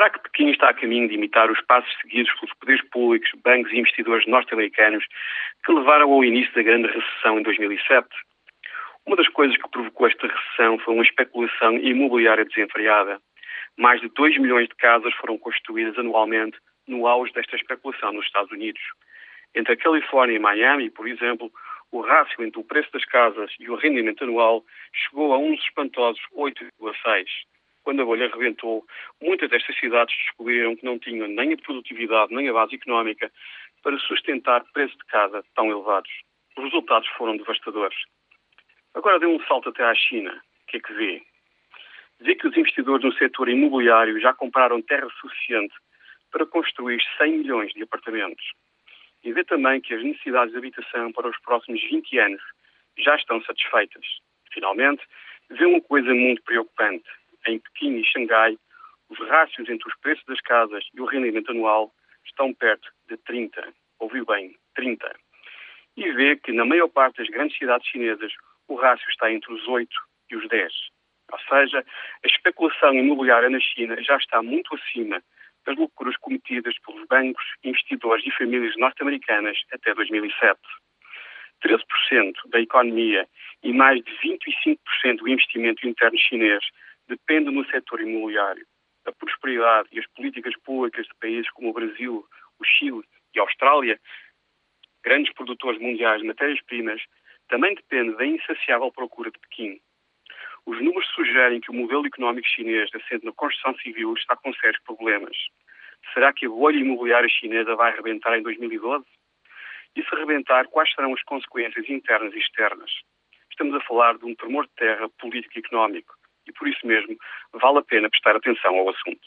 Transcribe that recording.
Será que Pequim está a caminho de imitar os passos seguidos pelos poderes públicos, bancos e investidores norte-americanos que levaram ao início da grande recessão em 2007? Uma das coisas que provocou esta recessão foi uma especulação imobiliária desenfreada. Mais de 2 milhões de casas foram construídas anualmente no auge desta especulação nos Estados Unidos. Entre a Califórnia e Miami, por exemplo, o rácio entre o preço das casas e o rendimento anual chegou a uns espantosos 8,6. Quando a bolha arrebentou, muitas destas cidades descobriram que não tinham nem a produtividade nem a base económica para sustentar preços de casa tão elevados. Os resultados foram devastadores. Agora dê um salto até à China. O que é que vê? Vê que os investidores no setor imobiliário já compraram terra suficiente para construir 100 milhões de apartamentos. E vê também que as necessidades de habitação para os próximos 20 anos já estão satisfeitas. Finalmente, vê uma coisa muito preocupante. Em Pequim e Xangai, os rácios entre os preços das casas e o rendimento anual estão perto de 30. Ouviu bem, 30. E vê que na maior parte das grandes cidades chinesas o rácio está entre os 8 e os 10. Ou seja, a especulação imobiliária na China já está muito acima das loucuras cometidas pelos bancos, investidores e famílias norte-americanas até 2007. 13% da economia e mais de 25% do investimento interno chinês depende no setor imobiliário. A prosperidade e as políticas públicas de países como o Brasil, o Chile e a Austrália, grandes produtores mundiais de matérias-primas, também depende da insaciável procura de Pequim. Os números sugerem que o modelo económico chinês assente na construção civil está com sérios problemas. Será que a bolha imobiliária chinesa vai arrebentar em 2012? E se arrebentar, quais serão as consequências internas e externas? Estamos a falar de um tremor de terra político e económico e, por isso mesmo, vale a pena prestar atenção ao assunto.